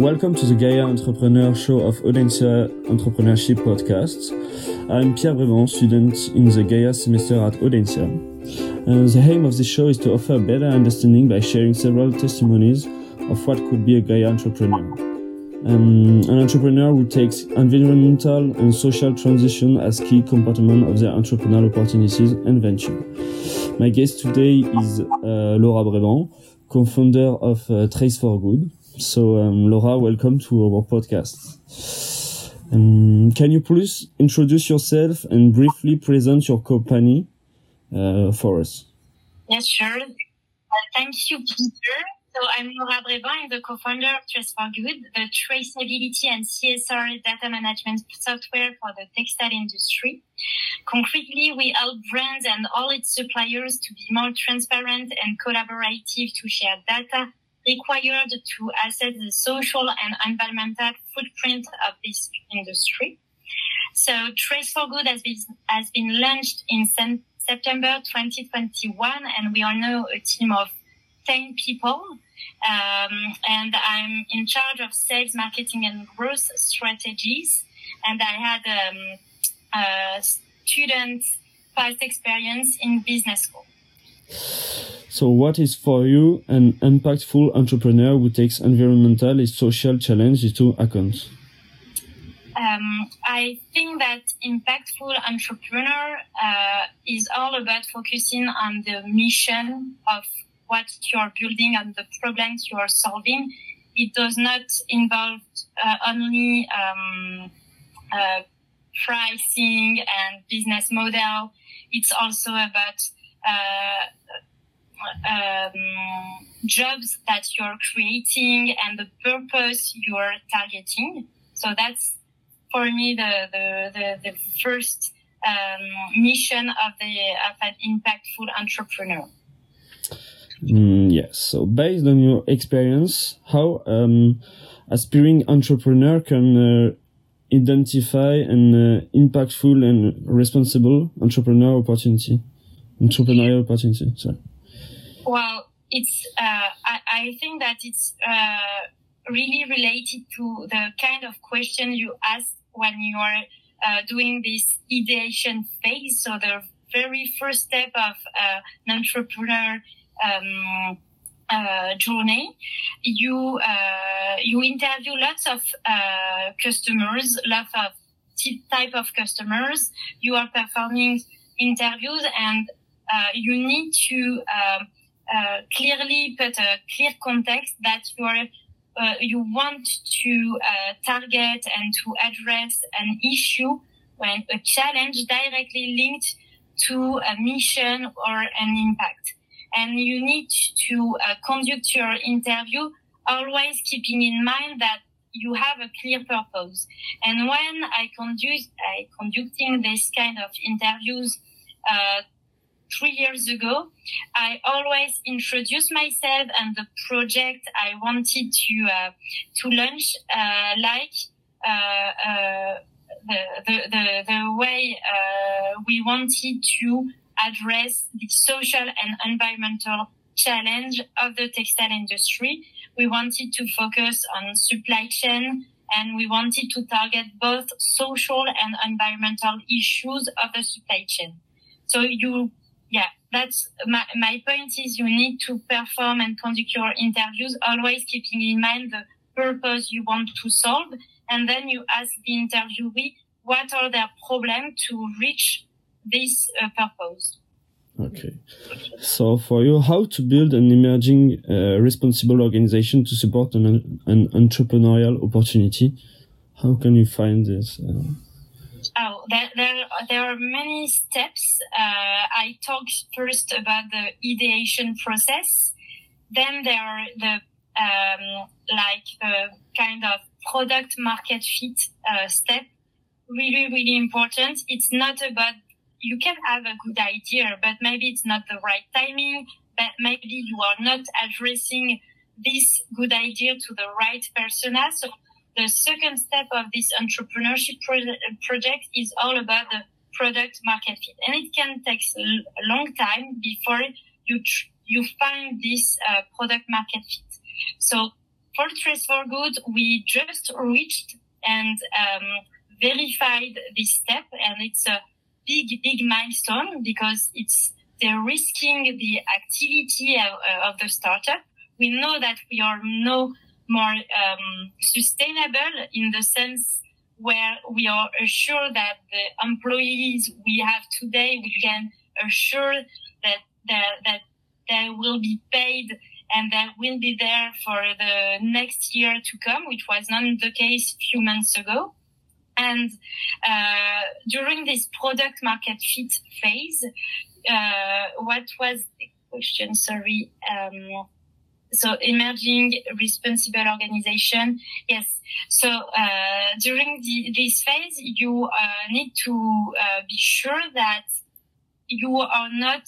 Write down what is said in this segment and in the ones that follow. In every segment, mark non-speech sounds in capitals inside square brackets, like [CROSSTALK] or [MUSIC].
Welcome to the Gaia Entrepreneur Show of Audencia Entrepreneurship Podcasts. I'm Pierre Bréban, student in the Gaia semester at Audencia. Uh, the aim of this show is to offer better understanding by sharing several testimonies of what could be a Gaia entrepreneur. Um, an entrepreneur who takes environmental and social transition as key component of their entrepreneurial opportunities and venture. My guest today is uh, Laura Bréban, co-founder of uh, Trace for Good. So, um, Laura, welcome to our podcast. Um, can you please introduce yourself and briefly present your company uh, for us? Yes, sure. Uh, thank you, Peter. So I'm Laura Bréban. I'm the co-founder of Trace for Good, the traceability and CSR data management software for the textile industry. Concretely, we help brands and all its suppliers to be more transparent and collaborative to share data required to assess the social and environmental footprint of this industry. So Trace for Good has been, has been launched in September 2021 and we are now a team of 10 people. Um, and I'm in charge of sales, marketing and growth strategies. And I had um, a student past experience in business school. So, what is for you an impactful entrepreneur who takes environmental and social challenges into account? Um, I think that impactful entrepreneur uh, is all about focusing on the mission of what you are building and the problems you are solving. It does not involve uh, only um, uh, pricing and business model. It's also about um, jobs that you're creating and the purpose you're targeting. So that's for me the the, the, the first um, mission of the of an impactful entrepreneur. Mm, yes. So based on your experience, how um, aspiring entrepreneur can uh, identify an uh, impactful and responsible entrepreneur opportunity, entrepreneurial opportunity. Sorry. Well, it's. Uh, I, I think that it's uh, really related to the kind of question you ask when you are uh, doing this ideation phase. So the very first step of uh, an entrepreneur um, uh, journey, you uh, you interview lots of uh, customers, lots of type of customers. You are performing interviews, and you need to um, uh, clearly put a clear context that you are uh, you want to uh, target and to address an issue when a challenge directly linked to a mission or an impact. And you need to uh, conduct your interview always keeping in mind that you have a clear purpose. And when I conduct, I conducting this kind of interviews, uh, three years ago, I always introduced myself and the project I wanted to uh, to launch, uh, like uh, uh the, the, the the way uh, we wanted to address the social and environmental challenge of the textile industry. We wanted to focus on supply chain and we wanted to target both social and environmental issues of the supply chain. So you yeah, that's my, my point is you need to perform and conduct your interviews, always keeping in mind the purpose you want to solve. And then you ask the interviewee what are their problems to reach this uh, purpose. Okay. So for you, how to build an emerging uh, responsible organization to support an, an entrepreneurial opportunity? How can you find this? Uh... Oh, there, there, there are many steps. Uh, I talked first about the ideation process. Then there are the, um, like the kind of product market fit, uh, step. Really, really important. It's not about, you can have a good idea, but maybe it's not the right timing. But maybe you are not addressing this good idea to the right persona. So the second step of this entrepreneurship pro- project is all about the product market fit, and it can take a long time before you tr- you find this uh, product market fit. So for Trace for Good, we just reached and um, verified this step, and it's a big, big milestone because it's the risking the activity of, of the startup. We know that we are no more um, sustainable in the sense where we are assured that the employees we have today, we can assure that that, that they will be paid and that will be there for the next year to come, which was not the case a few months ago. And uh, during this product market fit phase, uh, what was the question? Sorry. Um, so emerging responsible organization. Yes. So uh, during the, this phase, you uh, need to uh, be sure that you are not.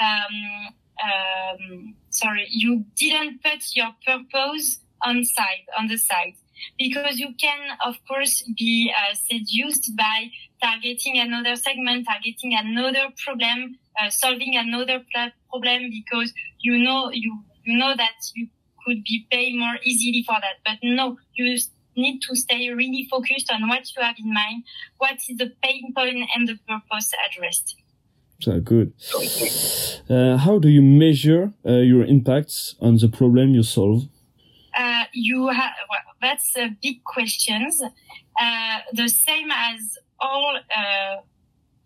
Um, um, sorry, you didn't put your purpose on side on the side because you can, of course, be uh, seduced by targeting another segment, targeting another problem, uh, solving another problem because you know you you know that you could be paid more easily for that. But no, you need to stay really focused on what you have in mind, what is the pain point and the purpose addressed. So good. Uh, how do you measure uh, your impacts on the problem you solve? Uh, you have well, that's a big questions. Uh, the same as all uh,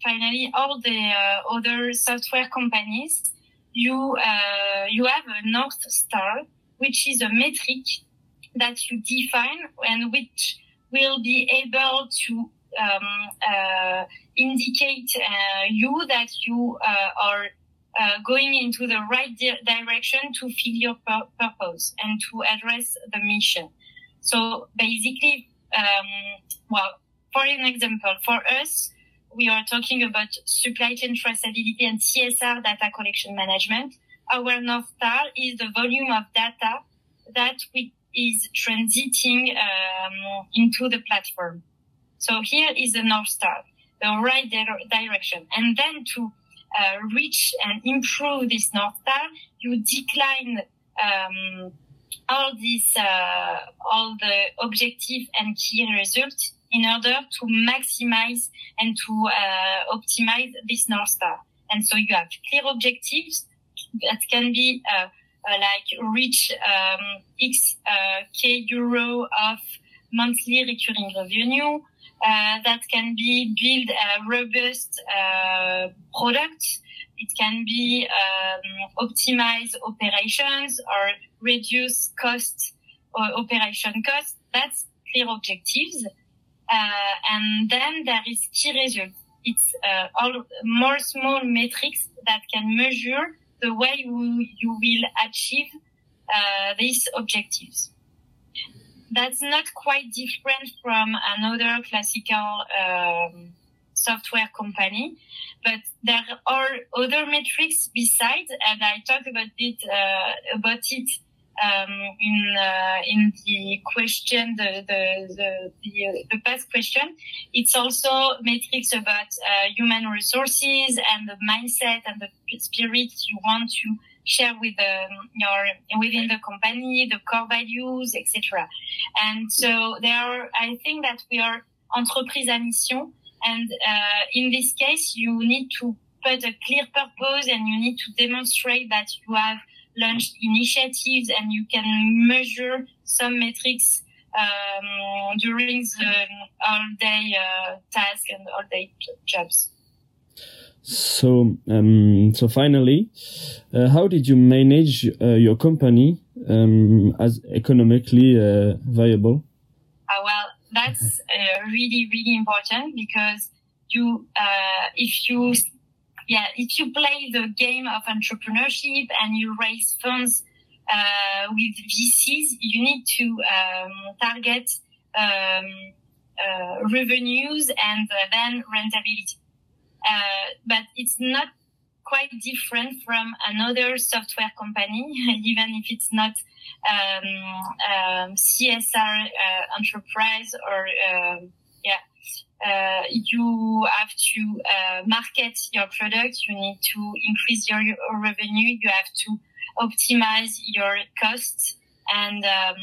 finally all the uh, other software companies you uh, you have a north star, which is a metric that you define and which will be able to um, uh, indicate uh, you that you uh, are uh, going into the right di- direction to fill your pur- purpose and to address the mission. So basically, um, well, for an example, for us, we are talking about supply chain traceability and CSR data collection management. Our North Star is the volume of data that we, is transiting um, into the platform. So here is the North Star, the right di- direction. And then to uh, reach and improve this North Star, you decline um, all these, uh, all the objective and key results in order to maximize and to uh, optimize this North Star. And so you have clear objectives that can be uh, uh, like reach um, X uh, K euro of monthly recurring revenue. Uh, that can be build a robust uh, product. It can be um, optimize operations or reduce cost or operation cost. That's clear objectives. Uh, and then there is key results. It's uh, all more small metrics that can measure the way you, will achieve uh, these objectives. That's not quite different from another classical um, software company, but there are other metrics besides, and I talked about it uh, about it um, in uh, in the question, the the the, the, uh, the past question. It's also metrics about uh, human resources and the mindset and the spirit you want to share with um, your within the company, the core values, etc. And so there are. I think that we are entreprise à mission, and uh, in this case, you need to put a clear purpose and you need to demonstrate that you have launched initiatives and you can measure some metrics um, during the all day uh, task and all day jobs. So, um, so finally, uh, how did you manage uh, your company um, as economically uh, viable? Uh, well, that's uh, really, really important because you, if you yeah, if you play the game of entrepreneurship and you raise funds uh, with VCs, you need to um, target um, uh, revenues and uh, then rentability. Uh, but it's not quite different from another software company, [LAUGHS] even if it's not um, um CSR uh, enterprise or um, yeah uh, you have to uh, market your product. You need to increase your, your, revenue. You have to optimize your costs. and um,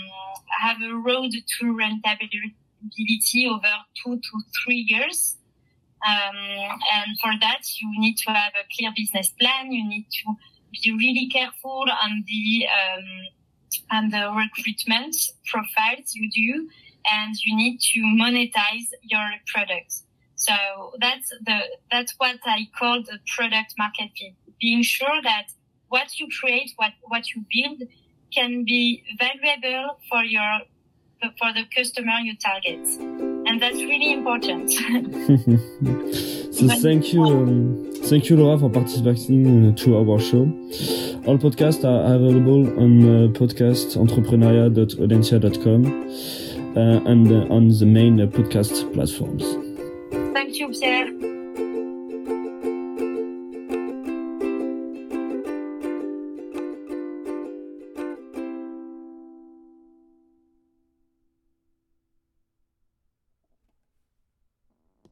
have a road to rentability over two to three years. Um, and for that, you need to have a clear business plan. You need to be really careful on the um, on the recruitment profiles you do, and you need to monetize your products. So that's the that's what I call the product market fit. Being sure that what you create, what what you build, can be valuable for your for the customer you target, and that's really important. [LAUGHS] so thank you, um, thank you, Laura, for participating to our show. All podcasts are available on uh, podcastentrepreneuriat.audencia.com uh, and uh, on the main uh, podcast platforms. Thank you, Pierre.